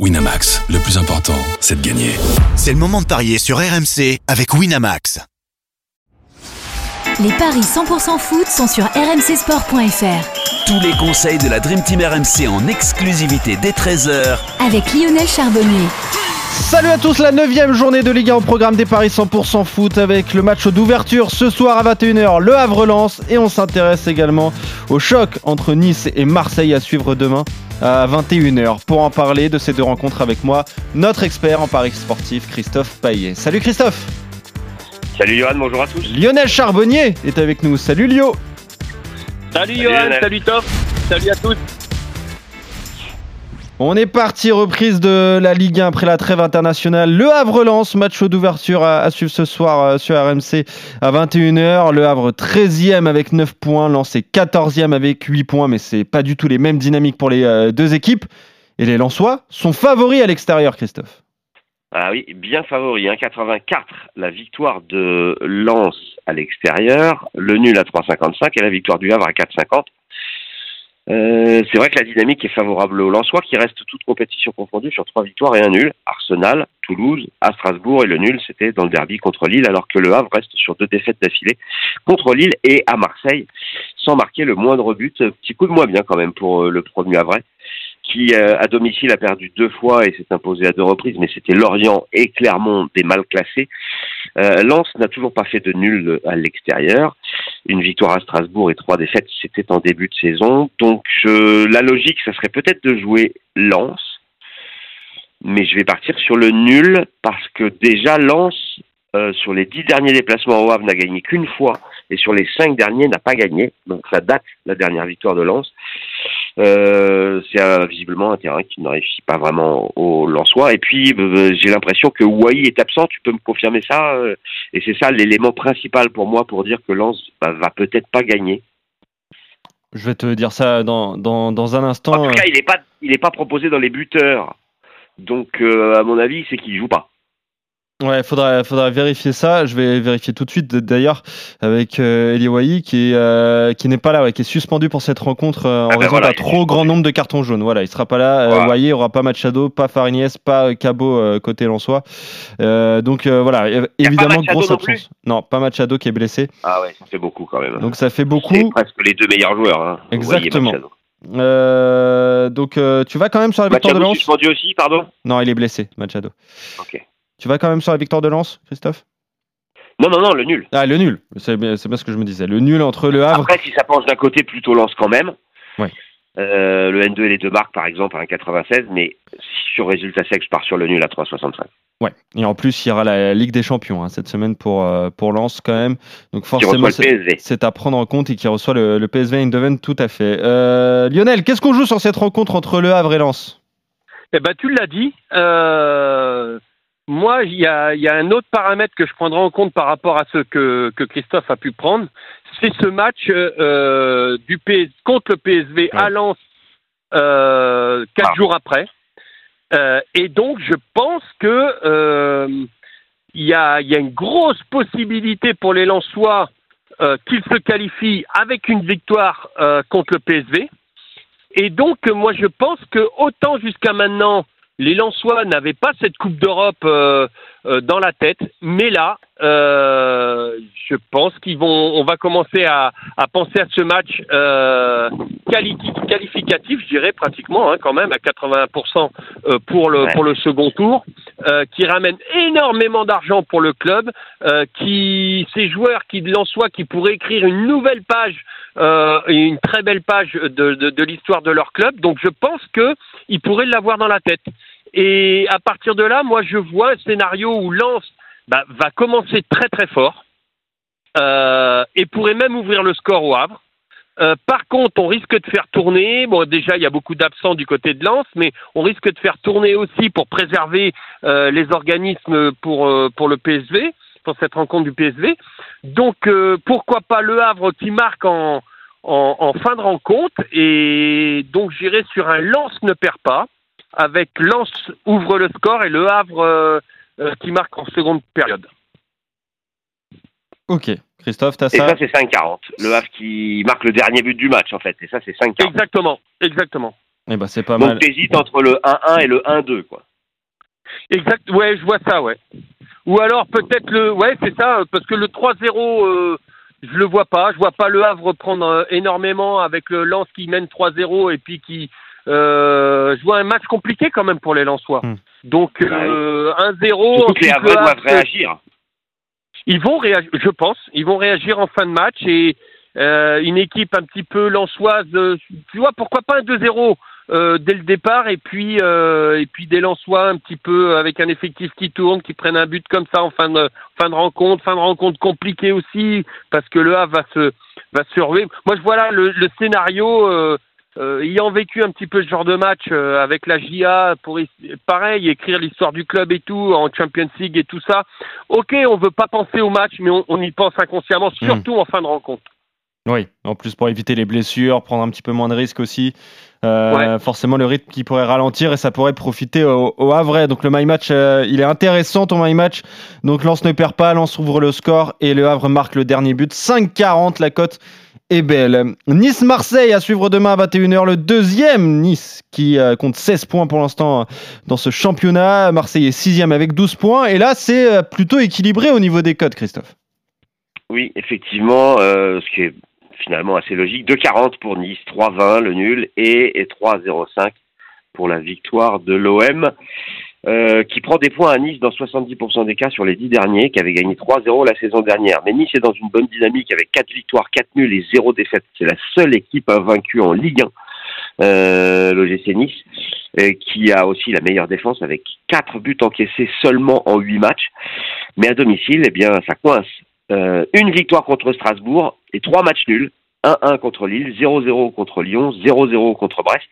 Winamax, le plus important, c'est de gagner. C'est le moment de parier sur RMC avec Winamax. Les paris 100% foot sont sur rmcsport.fr. Tous les conseils de la Dream Team RMC en exclusivité dès 13h Avec Lionel Charbonnier. Salut à tous, la 9 journée de Ligue 1 au programme des paris 100% foot avec le match d'ouverture ce soir à 21h, Le Havre lance et on s'intéresse également au choc entre Nice et Marseille à suivre demain à 21h. Pour en parler de ces deux rencontres avec moi, notre expert en paris sportif, Christophe Paillet. Salut Christophe Salut Johan, bonjour à tous. Lionel Charbonnier est avec nous. Salut Lio Salut, Johan, salut Top, salut à tous. On est parti, reprise de la Ligue 1 après la trêve internationale. Le Havre lance, match d'ouverture à, suivre ce soir euh, sur RMC à 21h. Le Havre 13e avec 9 points, lancé 14e avec 8 points, mais c'est pas du tout les mêmes dynamiques pour les euh, deux équipes. Et les Lensois sont favoris à l'extérieur, Christophe. Ah oui, bien favoris. 1,84 la victoire de Lens à l'extérieur, le nul à 3,55 et la victoire du Havre à 4,50. Euh, c'est vrai que la dynamique est favorable aux Lensois qui reste toute compétition confondue sur trois victoires et un nul. Arsenal, Toulouse, à Strasbourg et le nul c'était dans le derby contre Lille alors que le Havre reste sur deux défaites d'affilée contre Lille et à Marseille sans marquer le moindre but. Petit coup de moins bien quand même pour euh, le premier Havre qui euh, à domicile a perdu deux fois et s'est imposé à deux reprises, mais c'était Lorient et Clermont des mal classés. Euh, Lens n'a toujours pas fait de nul à l'extérieur. Une victoire à Strasbourg et trois défaites, c'était en début de saison. Donc la logique, ça serait peut-être de jouer Lens, mais je vais partir sur le nul parce que déjà Lens, euh, sur les dix derniers déplacements au Havre, n'a gagné qu'une fois et sur les cinq derniers n'a pas gagné. Donc ça date la dernière victoire de Lens. Euh, c'est visiblement un terrain qui ne réussit pas vraiment au Lensois. Et puis, euh, j'ai l'impression que Wai est absent. Tu peux me confirmer ça euh, Et c'est ça l'élément principal pour moi pour dire que Lens bah, va peut-être pas gagner. Je vais te dire ça dans, dans, dans un instant. En tout cas, il n'est pas, il pas proposé dans les buteurs. Donc, à mon avis, c'est qu'il joue pas. Ouais, faudra, faudra vérifier ça. Je vais vérifier tout de suite d'ailleurs avec euh, Eli qui, euh, qui n'est pas là, qui est suspendu pour cette rencontre euh, en ah ben raison d'un trop grand nombre de cartons jaunes. Voilà, il sera pas là. Voilà. Wai aura pas Machado, pas Farinies, pas Cabo côté Lensois. donc voilà, évidemment grosse absence. Non, pas Machado qui est blessé. Ah ouais, ça fait beaucoup quand même. Donc ça fait beaucoup. C'est presque les deux meilleurs joueurs. Hein. Exactement. donc tu vas quand même sur la victoire de Lens. suspendu aussi, pardon? Non, il est blessé, Machado. Ok. Tu vas quand même sur la victoire de Lens, Christophe? Non, non, non, le nul. Ah, le nul. C'est bien, ce que je me disais. Le nul entre le Havre. Après, si ça penche d'un côté, plutôt Lens quand même. Ouais. Euh, le N2 et les deux marques, par exemple, à 1,96. Mais sur résultat sec, je pars sur le nul à 3,65. Ouais. Et en plus, il y aura la Ligue des Champions hein, cette semaine pour, euh, pour Lens quand même. Donc forcément, c'est à prendre en compte et qui reçoit le, le PSV Eindhoven tout à fait. Euh, Lionel, qu'est-ce qu'on joue sur cette rencontre entre le Havre et Lens? Eh ben, tu l'as dit. Euh, moi, il y a, un autre paramètre que je prendrai en compte par rapport à ce que, Christophe a pu prendre. C'est ce match euh, du PS, contre le PSV à Lens euh, quatre ah. jours après. Euh, et donc, je pense que il y a, une grosse possibilité pour les Lensois qu'ils se qualifient avec une victoire contre le PSV. Et donc, moi, je pense que autant jusqu'à maintenant, les Lensois n'avaient pas cette Coupe d'Europe euh, euh, dans la tête, mais là, euh, je pense qu'ils vont, on va commencer à, penser à ce match qualificatif, je dirais pratiquement, hein, quand même à 80% pour le pour le second tour, qui ramène énormément d'argent pour le club, qui ces joueurs qui Lensois qui pourraient écrire une nouvelle page, une très belle page de, de, de l'histoire de leur club. Donc je pense que ils pourraient l'avoir dans la tête. Et à partir de là, moi, je vois un scénario où Lens bah, va commencer très très fort euh, et pourrait même ouvrir le score au Havre. Euh, par contre, on risque de faire tourner. Bon, déjà, il y a beaucoup d'absents du côté de Lens, mais on risque de faire tourner aussi pour préserver euh, les organismes pour pour le PSV, pour cette rencontre du PSV. Donc, pourquoi pas le Havre qui marque en en, en fin de rencontre et donc j'irai sur un Lens ne perd pas avec Lens ouvre le score et le Havre euh, euh, qui marque en seconde période. Ok. Christophe, t'as ça Et ça, c'est 5-40. Le Havre qui marque le dernier but du match, en fait. Et ça, c'est 5-40. Exactement. Exactement. Eh ben, c'est pas Donc mal. t'hésites entre le 1-1 et le 1-2, quoi. Exact, ouais, je vois ça, ouais. Ou alors peut-être le, ouais, c'est ça, euh, parce que le 3-0, euh, je le vois pas. Je vois pas le Havre prendre euh, énormément avec le Lens qui mène 3-0 et puis qui, euh, je vois un match compliqué quand même pour les Lensois. Hmm. Donc euh, 1-0. Surtout que les ensuite, Havrais le Havre, doivent réagir. Ils vont réagir, je pense. Ils vont réagir en fin de match et euh, une équipe un petit peu lensoise. euh, tu vois, pourquoi pas un 2-0 euh, dès le départ et puis euh, et puis des Lensois un petit peu avec un effectif qui tourne, qui prennent un but comme ça en fin de fin de rencontre, fin de rencontre compliquée aussi parce que le Havre va se va se relever. Moi, je vois là le, le scénario. Euh, ayant vécu un petit peu ce genre de match euh, avec la JA pour pareil écrire l'histoire du club et tout en Champions League et tout ça. Ok, on veut pas penser au match, mais on, on y pense inconsciemment, surtout en fin de rencontre. Oui, en plus pour éviter les blessures, prendre un petit peu moins de risques aussi. Euh, Forcément, le rythme qui pourrait ralentir et ça pourrait profiter au, au Havre. Donc le my match, euh, il est intéressant ton my match. Donc Lens ne perd pas, Lens ouvre le score et le Havre marque le dernier but. 5-40, la cote Nice-Marseille à suivre demain à 21h. Le deuxième Nice qui euh, compte 16 points pour l'instant euh, dans ce championnat. Marseille est sixième avec 12 points. Et là, c'est euh, plutôt équilibré au niveau des cotes, Christophe. Oui, effectivement, ce qui est finalement assez logique. 2,40 pour Nice, 3,20 le nul et, et 3,05 pour la victoire de l'OM, euh, qui prend des points à Nice dans 70% des cas sur les 10 derniers, qui avait gagné 3-0 la saison dernière. Mais Nice est dans une bonne dynamique avec 4 victoires, 4 nuls et 0 défaites. C'est la seule équipe invaincue en Ligue 1, euh, l'OGC Nice, euh, qui a aussi la meilleure défense avec 4 buts encaissés seulement en 8 matchs. Mais à domicile, eh bien, ça coince. Euh, une victoire contre Strasbourg et trois matchs nuls. 1-1 contre Lille, 0-0 contre Lyon, 0-0 contre Brest.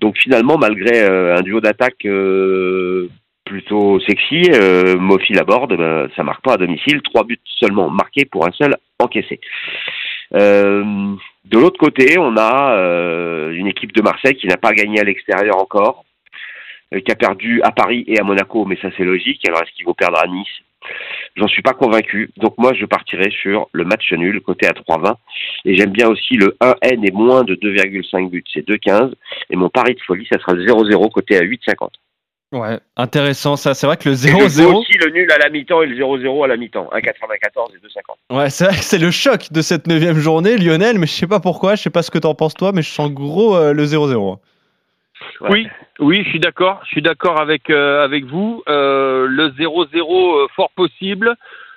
Donc finalement, malgré euh, un duo d'attaque euh, plutôt sexy, euh, Mofi Laborde, ben, ça marque pas à domicile. Trois buts seulement marqués pour un seul encaissé. Euh, de l'autre côté, on a une équipe de Marseille qui n'a pas gagné à l'extérieur encore, qui a perdu à Paris et à Monaco, mais ça c'est logique. Alors est-ce qu'ils vont perdre à Nice J'en suis pas convaincu. Donc moi, je partirai sur le match nul, côté à 3,20. Et j'aime bien aussi le 1N et moins de 2,5 buts, c'est 2,15. Et mon pari de folie, ça sera le 0-0, côté à 8,50. Ouais, intéressant ça. C'est vrai que le Et je joue 0-0. aussi le nul à la mi-temps et le 0-0 à la mi-temps. 1,94 et 2,50. Ouais, c'est vrai que c'est le choc de cette neuvième journée, Lionel, mais je sais pas pourquoi, je sais pas ce que t'en penses toi, mais je sens gros euh, le 0-0. Ouais. Oui, oui, je suis d'accord. Je suis d'accord avec euh, avec vous. Euh, le 0-0 euh, fort possible.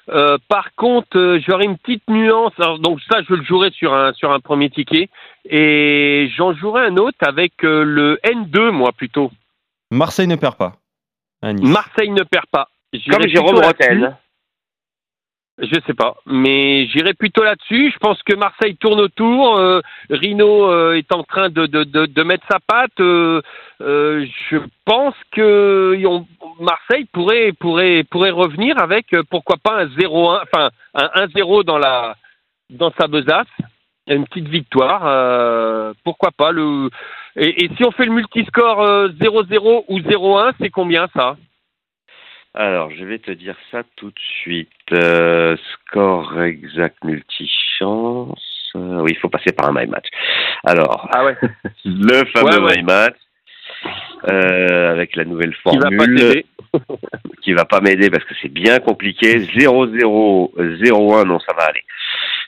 Euh, par contre, euh, j'aurais une petite nuance. Alors, donc ça, je le jouerai sur un sur un premier ticket et j'en jouerai un autre avec euh, le N2 moi plutôt. Marseille ne perd pas. Nice. Marseille ne perd pas. J'irai Comme Jérôme. Rotel. Je sais pas, mais j'irai plutôt là-dessus. Je pense que Marseille tourne autour. Euh, Rino euh, est en train de, mettre sa patte. Euh, je pense que Marseille pourrait pourrait pourrait revenir avec pourquoi pas un 0-1, enfin un 1-0 dans dans sa besace, une petite victoire. pourquoi pas le et, et si on fait le multiscore euh, 0-0 ou 0-1, c'est combien ça? Alors, je vais te dire ça tout de suite. Euh, score exact multichance. Euh, oui, il faut passer par un my match. Alors, Ah ouais. le fameux Ouais, ouais. my match euh, avec la nouvelle formule qui va pas m'aider parce que c'est bien compliqué. 0-0, 0-1, non, ça va aller.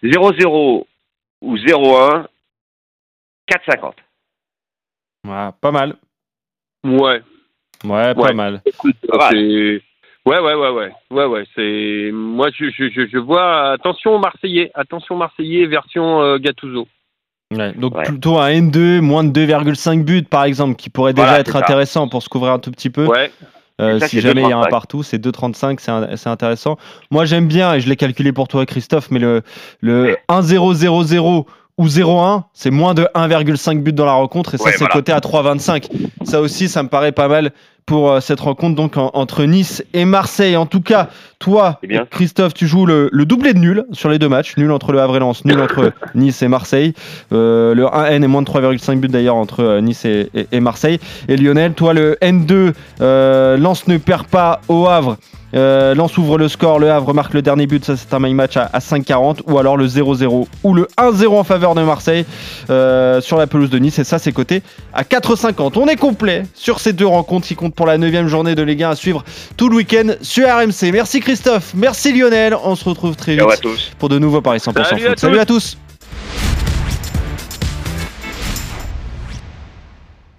0-0 ou 0-1, 4-50. Ouais, pas mal. Ouais. Ouais, pas Ouais. mal. Écoute, Pas mal. c'est- Ouais, ouais, ouais, ouais, ouais, ouais. C'est moi, je, je, je, vois. Attention Marseillais, attention Marseillais version euh, Gattuso. Ouais, donc Ouais. plutôt un N2, moins de 2,5 buts par exemple, qui pourrait déjà Voilà, être intéressant pour se couvrir un tout petit peu. Ouais. Euh, ça, si jamais il y a un 2,35. partout, c'est 2,35, c'est intéressant. Moi j'aime bien, et je l'ai calculé pour toi Christophe, mais le, le 1-0-0-0 ou 0-1, c'est moins de 1,5 but dans la rencontre, et ça c'est voilà. coté à 3,25. Ça aussi, ça me paraît pas mal pour euh, cette rencontre donc en- entre Nice et Marseille. En tout cas, toi, Eh bien. Christophe, tu joues le, le doublé de nul sur les deux matchs, nul entre le Havre et Lens, nul entre Nice et Marseille. Euh, le 1N est moins de 3,5 buts d'ailleurs entre euh, Nice et, et- et Marseille. Et Lionel, toi le N2, euh, Lens ne perd pas au Havre. Euh, Lens ouvre le score, le Havre marque le dernier but, ça c'est un my match à, 5,40 ou alors le 0-0 ou le 1-0 en faveur de Marseille euh, sur la pelouse de Nice et ça c'est coté à 4,50. On est complet sur ces deux rencontres qui comptent pour la 9 journée de Ligue 1 à suivre tout le week-end sur RMC. Merci Christophe, merci Lionel, on se retrouve très vite pour de nouveaux paris 100% Salut, à, Salut à tous.